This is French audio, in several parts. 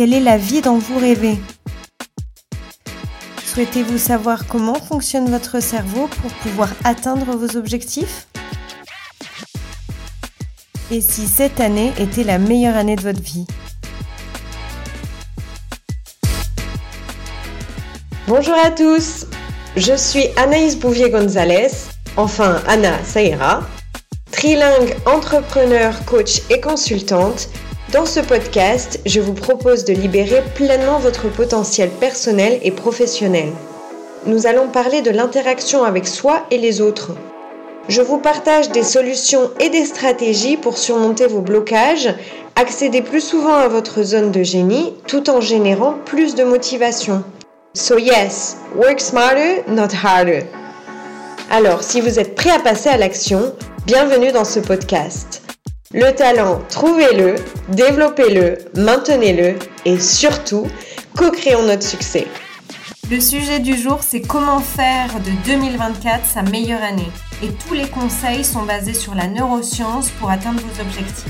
Quelle est la vie dont vous rêvez. Souhaitez-vous savoir comment fonctionne votre cerveau pour pouvoir atteindre vos objectifs? Et si cette année était la meilleure année de votre vie? Bonjour à tous, je suis Anaïs Bouvier-Gonzalez, enfin Anna, ça ira, trilingue, entrepreneur, coach et consultante. Dans ce podcast, je vous propose de libérer pleinement votre potentiel personnel et professionnel. Nous allons parler de l'interaction avec soi et les autres. Je vous partage des solutions et des stratégies pour surmonter vos blocages, accéder plus souvent à votre zone de génie tout en générant plus de motivation. So yes, work smarter, not harder. Alors, si vous êtes prêt à passer à l'action, bienvenue dans ce podcast. Le talent, trouvez-le, développez-le, maintenez-le et surtout, co-créons notre succès. Le sujet du jour, c'est comment faire de 2024 sa meilleure année. Et tous les conseils sont basés sur la neuroscience pour atteindre vos objectifs.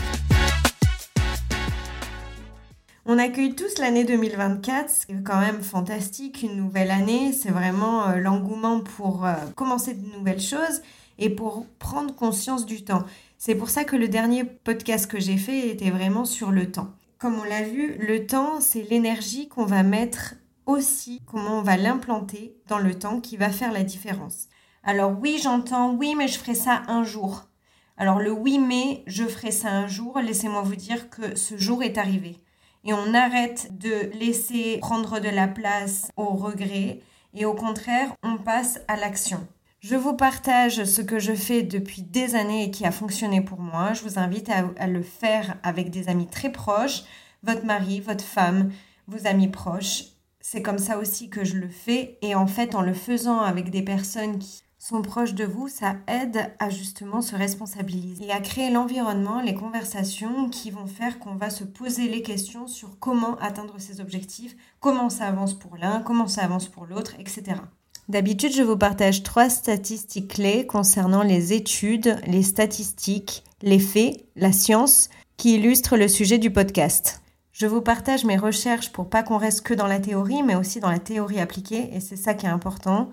On accueille tous l'année 2024, c'est quand même fantastique, une nouvelle année, c'est vraiment euh, l'engouement pour euh, commencer de nouvelles choses et pour prendre conscience du temps. C'est pour ça que le dernier podcast que j'ai fait était vraiment sur le temps. Comme on l'a vu, le temps, c'est l'énergie qu'on va mettre aussi, comment on va l'implanter dans le temps qui va faire la différence. Alors oui, j'entends, oui, mais je ferai ça un jour. Alors le oui, mais je ferai ça un jour, laissez-moi vous dire que ce jour est arrivé et on arrête de laisser prendre de la place au regret et au contraire, on passe à l'action. Je vous partage ce que je fais depuis des années et qui a fonctionné pour moi. Je vous invite à, le faire avec des amis très proches, votre mari, votre femme, vos amis proches. C'est comme ça aussi que je le fais et en fait en le faisant avec des personnes qui sont proches de vous, ça aide à justement se responsabiliser et à créer l'environnement, les conversations qui vont faire qu'on va se poser les questions sur comment atteindre ses objectifs, comment ça avance pour l'un, comment ça avance pour l'autre, etc. D'habitude, je vous partage trois statistiques clés concernant les études, les statistiques, les faits, la science qui illustrent le sujet du podcast. Je vous partage mes recherches pour pas qu'on reste que dans la théorie, mais aussi dans la théorie appliquée, et c'est ça qui est important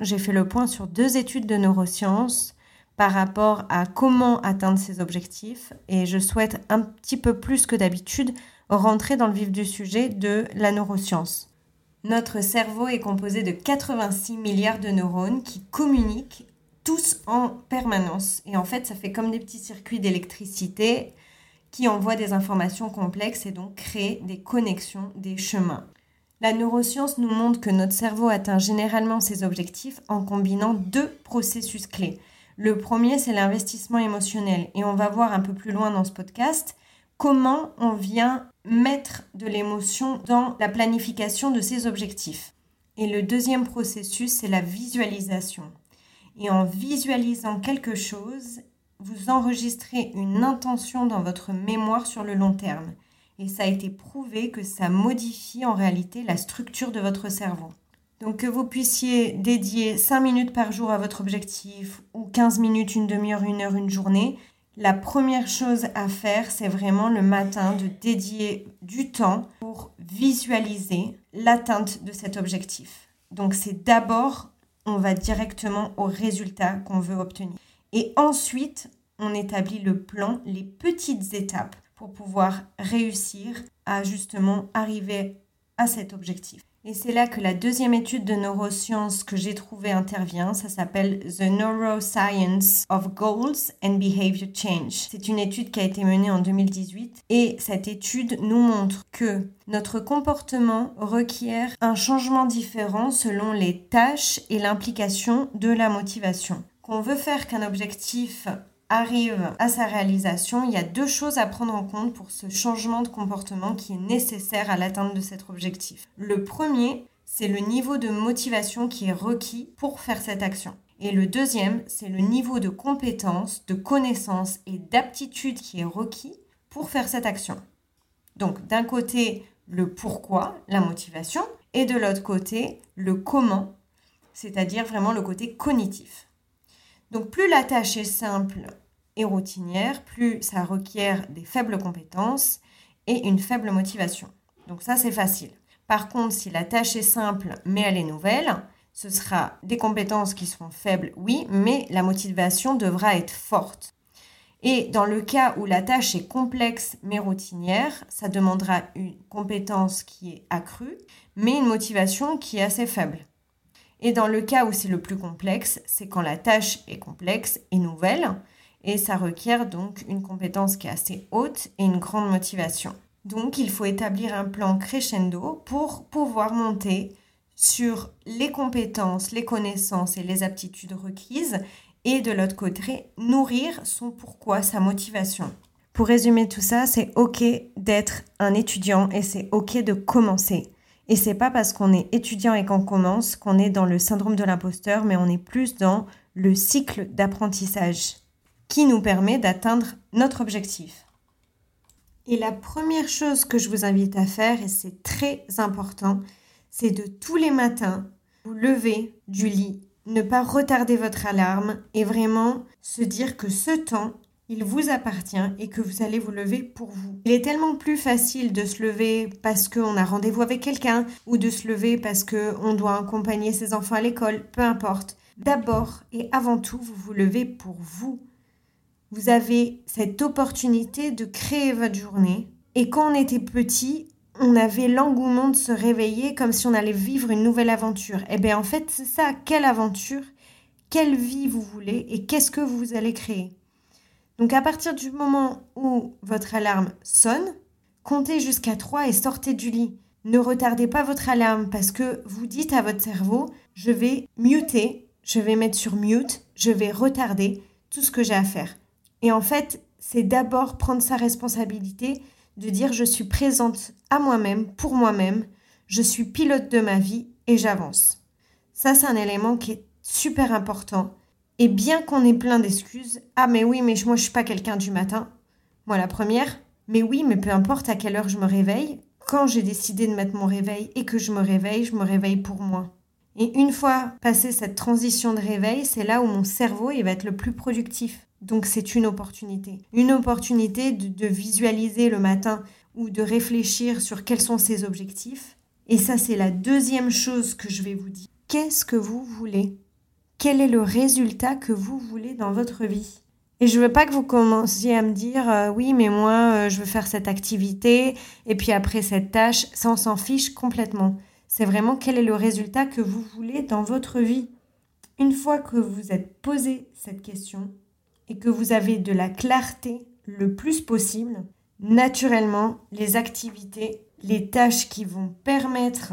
j'ai fait le point sur deux études de neurosciences par rapport à comment atteindre ses objectifs et je souhaite un petit peu plus que d'habitude rentrer dans le vif du sujet de la neuroscience. Notre cerveau est composé de 86 milliards de neurones qui communiquent tous en permanence. Et en fait, ça fait comme des petits circuits d'électricité qui envoient des informations complexes et donc créent des connexions, des chemins. La neuroscience nous montre que notre cerveau atteint généralement ses objectifs en combinant deux processus clés. Le premier, c'est l'investissement émotionnel. Et on va voir un peu plus loin dans ce podcast comment on vient mettre de l'émotion dans la planification de ses objectifs. Et le deuxième processus, c'est la visualisation. Et en visualisant quelque chose, vous enregistrez une intention dans votre mémoire sur le long terme et ça a été prouvé que ça modifie en réalité la structure de votre cerveau. Donc que vous puissiez dédier 5 minutes par jour à votre objectif ou 15 minutes, une demi-heure, une heure, une journée, la première chose à faire, c'est vraiment le matin de dédier du temps pour visualiser l'atteinte de cet objectif. Donc c'est d'abord, on va directement au résultat qu'on veut obtenir. Et ensuite, on établit le plan, les petites étapes pour pouvoir réussir à justement arriver à cet objectif. Et c'est là que la deuxième étude de neurosciences que j'ai trouvée intervient. Ça s'appelle The Neuroscience of Goals and Behavior Change. C'est une étude qui a été menée en 2018 et cette étude nous montre que notre comportement requiert un changement différent selon les tâches et l'implication de la motivation. Qu'on veut faire qu'un objectif arrive à sa réalisation, il y a deux choses à prendre en compte pour ce changement de comportement qui est nécessaire à l'atteinte de cet objectif. Le premier, c'est le niveau de motivation qui est requis pour faire cette action. Et le deuxième, c'est le niveau de compétence, de connaissance et d'aptitude qui est requis pour faire cette action. Donc d'un côté, le pourquoi, la motivation, et de l'autre côté, le comment, c'est-à-dire vraiment le côté cognitif. Donc plus la tâche est simple routinière, plus ça requiert des faibles compétences et une faible motivation. Donc ça, c'est facile. Par contre, si la tâche est simple, mais elle est nouvelle, ce sera des compétences qui seront faibles, oui, mais la motivation devra être forte. Et dans le cas où la tâche est complexe mais routinière, ça demandera une compétence qui est accrue, mais une motivation qui est assez faible. Et dans le cas où c'est le plus complexe, c'est quand la tâche est complexe et nouvelle, et ça requiert donc une compétence qui est assez haute et une grande motivation. Donc il faut établir un plan crescendo pour pouvoir monter sur les compétences, les connaissances et les aptitudes requises et de l'autre côté, nourrir son pourquoi, sa motivation. Pour résumer tout ça, c'est OK d'être un étudiant et c'est OK de commencer. Et c'est pas parce qu'on est étudiant et qu'on commence qu'on est dans le syndrome de l'imposteur, mais on est plus dans le cycle d'apprentissage qui nous permet d'atteindre notre objectif. Et la première chose que je vous invite à faire, et c'est très important, c'est de tous les matins vous lever du lit, ne pas retarder votre alarme et vraiment se dire que ce temps, il vous appartient et que vous allez vous lever pour vous. Il est tellement plus facile de se lever parce qu'on a rendez-vous avec quelqu'un ou de se lever parce qu'on doit accompagner ses enfants à l'école, peu importe. D'abord et avant tout, vous vous levez pour vous. Vous avez cette opportunité de créer votre journée. Et quand on était petit, on avait l'engouement de se réveiller comme si on allait vivre une nouvelle aventure. Et eh bien en fait, c'est ça, quelle aventure, quelle vie vous voulez et qu'est-ce que vous allez créer? Donc à partir du moment où votre alarme sonne, comptez jusqu'à 3 et sortez du lit. Ne retardez pas votre alarme parce que vous dites à votre cerveau, je vais muter, je vais mettre sur mute, je vais retarder tout ce que j'ai à faire. Et en fait, c'est d'abord prendre sa responsabilité de dire je suis présente à moi-même, pour moi-même, je suis pilote de ma vie et j'avance. Ça, c'est un élément qui est super important et bien qu'on ait plein d'excuses, ah mais oui, mais moi je suis pas quelqu'un du matin. Moi la première, mais oui, mais peu importe à quelle heure je me réveille, quand j'ai décidé de mettre mon réveil et que je me réveille, je me réveille pour moi. Et une fois passé cette transition de réveil, c'est là où mon cerveau il va être le plus productif. Donc c'est une opportunité. Une opportunité de, visualiser le matin ou de réfléchir sur quels sont ses objectifs. Et ça, c'est la deuxième chose que je vais vous dire. Qu'est-ce que vous voulez? Quel est le résultat que vous voulez dans votre vie? Et je veux pas que vous commenciez à me dire euh, oui, mais moi, euh, je veux faire cette activité et puis après cette tâche, ça on s'en fiche complètement. C'est vraiment quel est le résultat que vous voulez dans votre vie? Une fois que vous êtes posé cette question et que vous avez de la clarté le plus possible, naturellement, les activités, les tâches qui vont permettre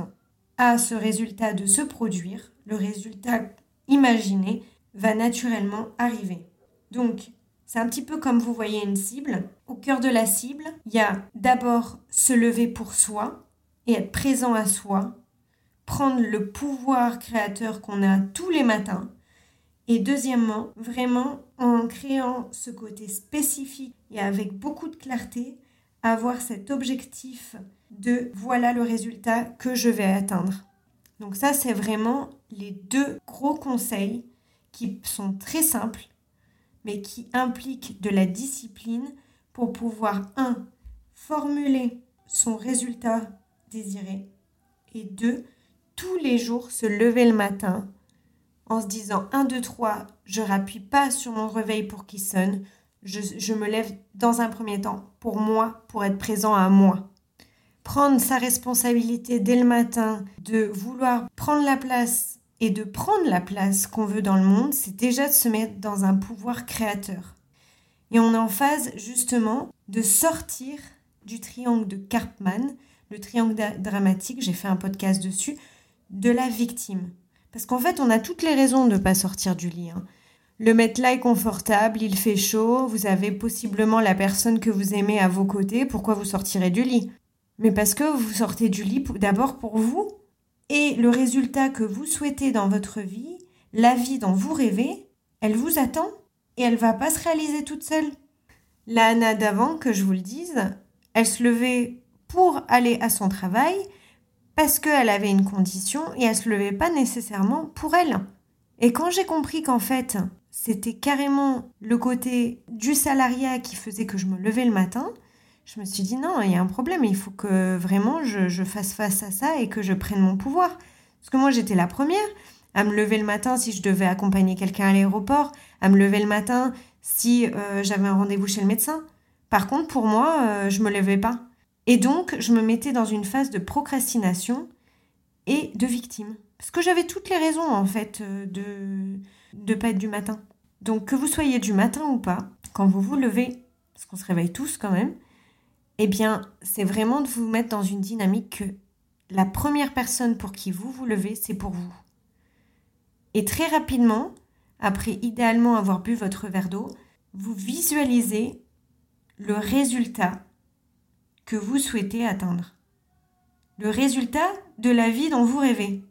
à ce résultat de se produire, le résultat imaginé va naturellement arriver. Donc, c'est un petit peu comme vous voyez une cible. Au cœur de la cible, il y a d'abord se lever pour soi et être présent à soi, prendre le pouvoir créateur qu'on a tous les matins. Et deuxièmement, vraiment en créant ce côté spécifique et avec beaucoup de clarté, avoir cet objectif de voilà le résultat que je vais atteindre. Donc ça, c'est vraiment les deux gros conseils qui sont très simples, mais qui impliquent de la discipline pour pouvoir, un, formuler son résultat désiré, et deux, tous les jours se lever le matin en se disant 1, 2, 3, je rappuie pas sur mon réveil pour qu'il sonne, je, je me lève dans un premier temps pour moi, pour être présent à moi prendre sa responsabilité dès le matin, de vouloir prendre la place et de prendre la place qu'on veut dans le monde, c'est déjà de se mettre dans un pouvoir créateur. Et on est en phase justement de sortir du triangle de Karpman, le triangle dramatique, j'ai fait un podcast dessus, de la victime. Parce qu'en fait, on a toutes les raisons de ne pas sortir du lit. Hein. Le là est confortable, il fait chaud, vous avez possiblement la personne que vous aimez à vos côtés, pourquoi vous sortirez du lit? Mais parce que vous sortez du lit d'abord pour vous et le résultat que vous souhaitez dans votre vie, la vie dont vous rêvez, elle vous attend et elle va pas se réaliser toute seule. La Anna d'avant, que je vous le dise, elle se levait pour aller à son travail parce qu'elle avait une condition et elle se levait pas nécessairement pour elle. Et quand j'ai compris qu'en fait, c'était carrément le côté du salariat qui faisait que je me levais le matin, je me suis dit non, il y a un problème, il faut que vraiment je, fasse face à ça et que je prenne mon pouvoir. Parce que moi, j'étais la première à me lever le matin si je devais accompagner quelqu'un à l'aéroport, à me lever le matin si euh, j'avais un rendez-vous chez le médecin. Par contre, pour moi, euh, je me levais pas. Et donc, je me mettais dans une phase de procrastination et de victime. Parce que j'avais toutes les raisons, en fait, euh, de ne pas être du matin. Donc, que vous soyez du matin ou pas, quand vous vous levez, parce qu'on se réveille tous quand même, eh bien, c'est vraiment de vous mettre dans une dynamique que la première personne pour qui vous vous levez, c'est pour vous. Et très rapidement, après idéalement avoir bu votre verre d'eau, vous visualisez le résultat que vous souhaitez atteindre. Le résultat de la vie dont vous rêvez.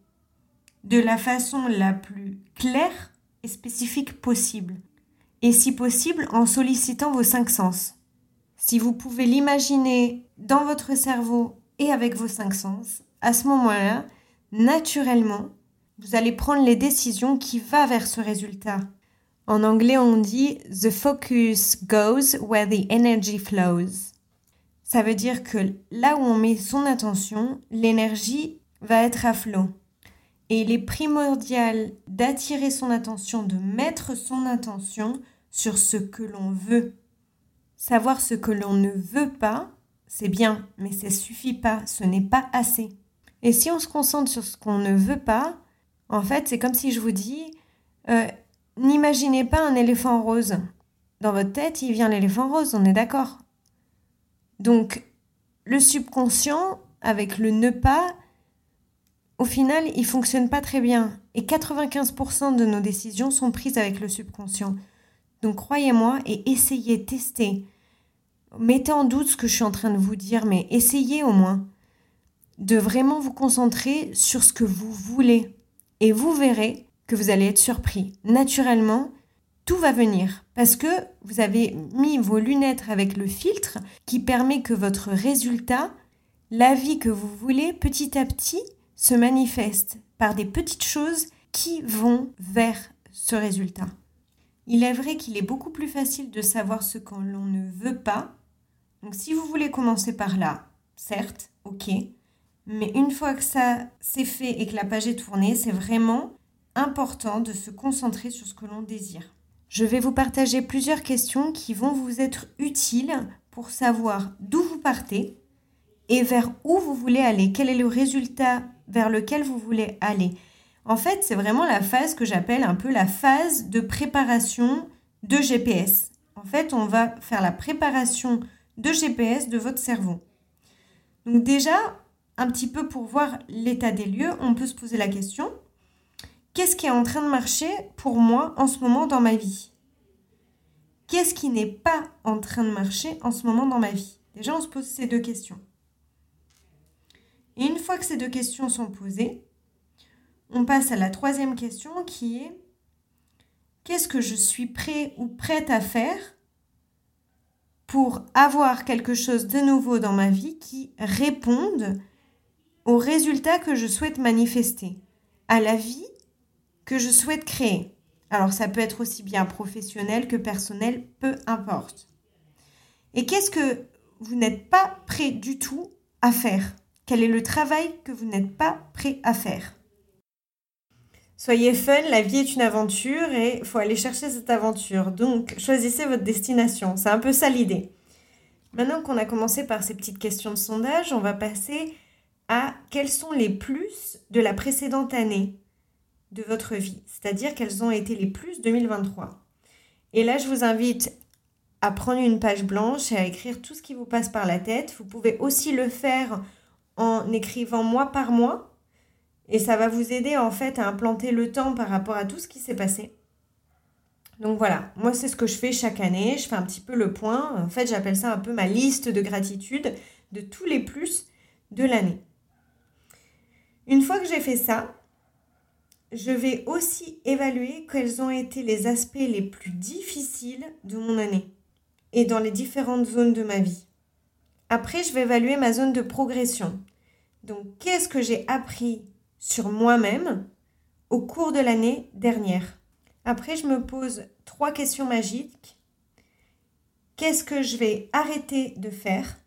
De la façon la plus claire et spécifique possible. Et si possible, en sollicitant vos cinq sens. Si vous pouvez l'imaginer dans votre cerveau et avec vos cinq sens, à ce moment-là, naturellement, vous allez prendre les décisions qui vont vers ce résultat. En anglais, on dit The focus goes where the energy flows. Ça veut dire que là où on met son attention, l'énergie va être à flot. Et il est primordial d'attirer son attention, de mettre son attention sur ce que l'on veut. Savoir ce que l'on ne veut pas, c'est bien, mais ça suffit pas, ce n'est pas assez. Et si on se concentre sur ce qu'on ne veut pas, en fait, c'est comme si je vous dis, euh, n'imaginez pas un éléphant rose. Dans votre tête, il vient l'éléphant rose, on est d'accord. Donc, le subconscient, avec le ne pas, au final, il fonctionne pas très bien. Et 95% de nos décisions sont prises avec le subconscient. Donc, croyez-moi et essayez, testez. Mettez en doute ce que je suis en train de vous dire, mais essayez au moins de vraiment vous concentrer sur ce que vous voulez. Et vous verrez que vous allez être surpris. Naturellement, tout va venir parce que vous avez mis vos lunettes avec le filtre qui permet que votre résultat, la vie que vous voulez, petit à petit, se manifeste par des petites choses qui vont vers ce résultat. Il est vrai qu'il est beaucoup plus facile de savoir ce que l'on ne veut pas. Donc si vous voulez commencer par là, certes, ok, mais une fois que ça c'est fait et que la page est tournée, c'est vraiment important de se concentrer sur ce que l'on désire. Je vais vous partager plusieurs questions qui vont vous être utiles pour savoir d'où vous partez et vers où vous voulez aller, quel est le résultat vers lequel vous voulez aller? En fait, c'est vraiment la phase que j'appelle un peu la phase de préparation de GPS. En fait, on va faire la préparation de GPS de votre cerveau. Donc déjà, un petit peu pour voir l'état des lieux, on peut se poser la question, qu'est-ce qui est en train de marcher pour moi en ce moment dans ma vie? Qu'est-ce qui n'est pas en train de marcher en ce moment dans ma vie? Déjà, on se pose ces deux questions. Et une fois que ces deux questions sont posées, on passe à la troisième question qui est qu'est-ce que je suis prêt ou prête à faire pour avoir quelque chose de nouveau dans ma vie qui réponde au résultat que je souhaite manifester, à la vie que je souhaite créer. Alors ça peut être aussi bien professionnel que personnel, peu importe. Et qu'est-ce que vous n'êtes pas prêt du tout à faire? Quel est le travail que vous n'êtes pas prêt à faire? Soyez fun, la vie est une aventure et il faut aller chercher cette aventure. Donc choisissez votre destination, c'est un peu ça l'idée. Maintenant qu'on a commencé par ces petites questions de sondage, on va passer à quels sont les plus de la précédente année de votre vie, c'est-à-dire quels ont été les plus 2023. Et là, je vous invite à prendre une page blanche et à écrire tout ce qui vous passe par la tête. Vous pouvez aussi le faire en écrivant mois par mois et ça va vous aider en fait à implanter le temps par rapport à tout ce qui s'est passé. Donc voilà, moi c'est ce que je fais chaque année, je fais un petit peu le point. En fait, j'appelle ça un peu ma liste de gratitude de tous les plus de l'année. Une fois que j'ai fait ça, je vais aussi évaluer quels ont été les aspects les plus difficiles de mon année et dans les différentes zones de ma vie. Après, je vais évaluer ma zone de progression. Donc, qu'est-ce que j'ai appris sur moi-même au cours de l'année dernière? Après, je me pose trois questions magiques. Qu'est-ce que je vais arrêter de faire?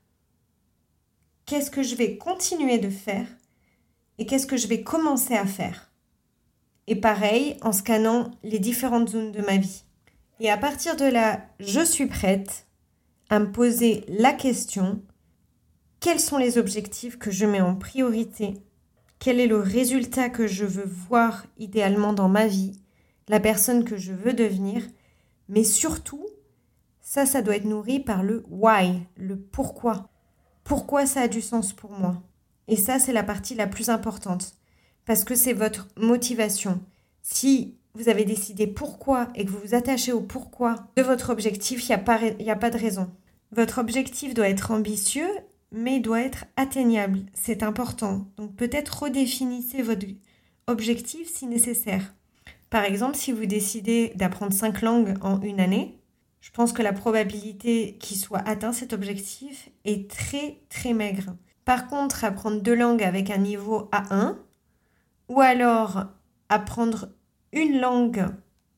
Qu'est-ce que je vais continuer de faire? Et qu'est-ce que je vais commencer à faire? Et pareil, en scannant les différentes zones de ma vie. Et à partir de là, je suis prête à me poser la question, quels sont les objectifs que je mets en priorité? Quel est le résultat que je veux voir idéalement dans ma vie La personne que je veux devenir? Mais surtout, ça, ça doit être nourri par le why, le pourquoi. Pourquoi ça a du sens pour moi? Et ça, c'est la partie la plus importante. Parce que c'est votre motivation. Si vous avez décidé pourquoi et que vous vous attachez au pourquoi de votre objectif, il n'y a, pas, a pas de raison. Votre objectif doit être ambitieux, mais doit être atteignable. C'est important. Donc peut-être redéfinissez votre objectif si nécessaire. Par exemple, si vous décidez d'apprendre cinq langues en une année, je pense que la probabilité qu'il soit atteint cet objectif est très très maigre. Par contre, apprendre deux langues avec un niveau A1, ou alors apprendre une langue,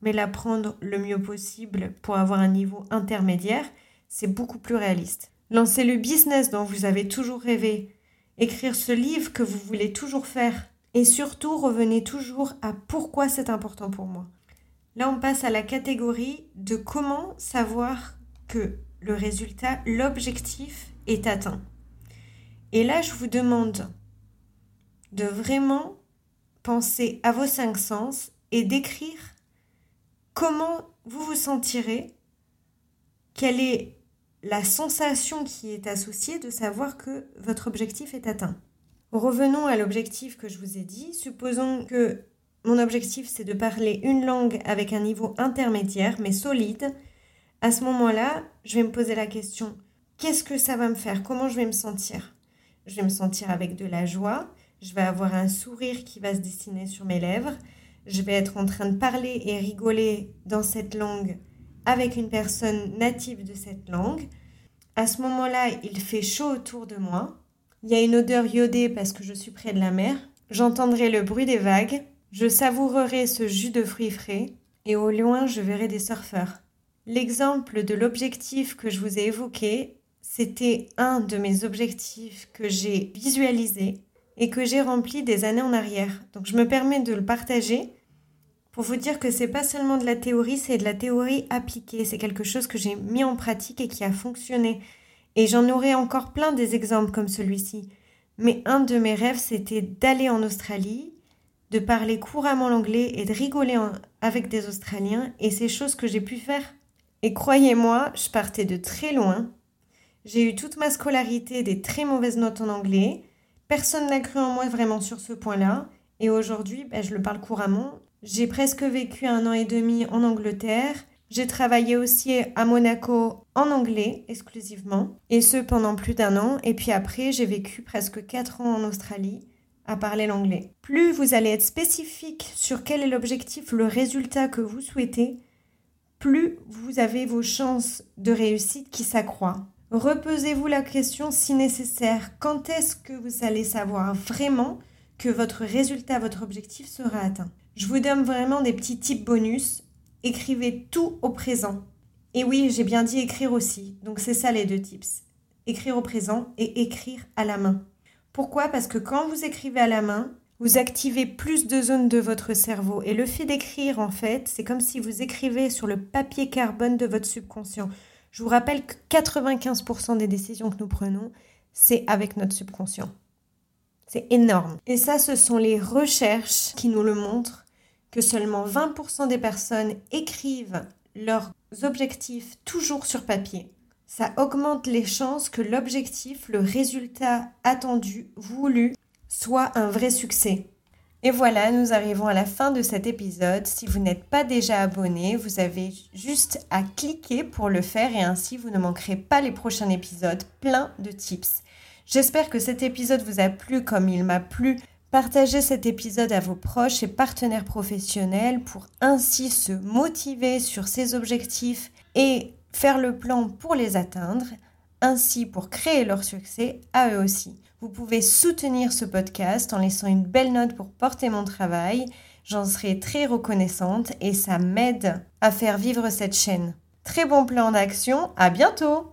mais l'apprendre le mieux possible pour avoir un niveau intermédiaire, c'est beaucoup plus réaliste. Lancer le business dont vous avez toujours rêvé, écrire ce livre que vous voulez toujours faire, et surtout revenez toujours à pourquoi c'est important pour moi. Là, on passe à la catégorie de comment savoir que le résultat, l'objectif est atteint. Et là, je vous demande de vraiment penser à vos cinq sens et d'écrire comment vous vous sentirez, quelle est la sensation qui est associée de savoir que votre objectif est atteint. Revenons à l'objectif que je vous ai dit. Supposons que mon objectif c'est de parler une langue avec un niveau intermédiaire mais solide. À ce moment-là, je vais me poser la question qu'est-ce que ça va me faire? Comment je vais me sentir? Je vais me sentir avec de la joie, je vais avoir un sourire qui va se dessiner sur mes lèvres, je vais être en train de parler et rigoler dans cette langue avec une personne native de cette langue. À ce moment-là, il fait chaud autour de moi. Il y a une odeur iodée parce que je suis près de la mer. J'entendrai le bruit des vagues. Je savourerai ce jus de fruits frais. Et au loin, je verrai des surfeurs. L'exemple de l'objectif que je vous ai évoqué, c'était un de mes objectifs que j'ai visualisé et que j'ai rempli des années en arrière. Donc je me permets de le partager pour vous dire que c'est pas seulement de la théorie, c'est de la théorie appliquée. C'est quelque chose que j'ai mis en pratique et qui a fonctionné. Et j'en aurai encore plein des exemples comme celui-ci. Mais un de mes rêves, c'était d'aller en Australie, de parler couramment l'anglais et de rigoler avec des Australiens. Et c'est chose que j'ai pu faire. Et croyez-moi, je partais de très loin. J'ai eu toute ma scolarité des très mauvaises notes en anglais. Personne n'a cru en moi vraiment sur ce point-là. Et aujourd'hui, ben, je le parle couramment j'ai presque vécu un an et demi en Angleterre. J'ai travaillé aussi à Monaco en anglais exclusivement, et ce pendant plus d'un an. Et puis après, j'ai vécu presque quatre ans en Australie à parler l'anglais. Plus vous allez être spécifique sur quel est l'objectif, le résultat que vous souhaitez, plus vous avez vos chances de réussite qui s'accroît. Reposez-vous la question si nécessaire, quand est-ce que vous allez savoir vraiment que votre résultat, votre objectif sera atteint? Je vous donne vraiment des petits tips bonus. Écrivez tout au présent. Et oui, j'ai bien dit écrire aussi. Donc c'est ça les deux tips. Écrire au présent et écrire à la main. Pourquoi? Parce que quand vous écrivez à la main, vous activez plus de zones de votre cerveau. Et le fait d'écrire, en fait, c'est comme si vous écrivez sur le papier carbone de votre subconscient. Je vous rappelle que 95% des décisions que nous prenons, c'est avec notre subconscient. C'est énorme. Et ça, ce sont les recherches qui nous le montrent, que seulement 20% des personnes écrivent leurs objectifs toujours sur papier. Ça augmente les chances que l'objectif, le résultat attendu, voulu, soit un vrai succès. Et voilà, nous arrivons à la fin de cet épisode. Si vous n'êtes pas déjà abonné, vous avez juste à cliquer pour le faire et ainsi vous ne manquerez pas les prochains épisodes plein de tips. J'espère que cet épisode vous a plu comme il m'a plu. Partagez cet épisode à vos proches et partenaires professionnels pour ainsi se motiver sur ses objectifs et faire le plan pour les atteindre, ainsi pour créer leur succès à eux aussi. Vous pouvez soutenir ce podcast en laissant une belle note pour porter mon travail. J'en serai très reconnaissante et ça m'aide à faire vivre cette chaîne. Très bon plan d'action, à bientôt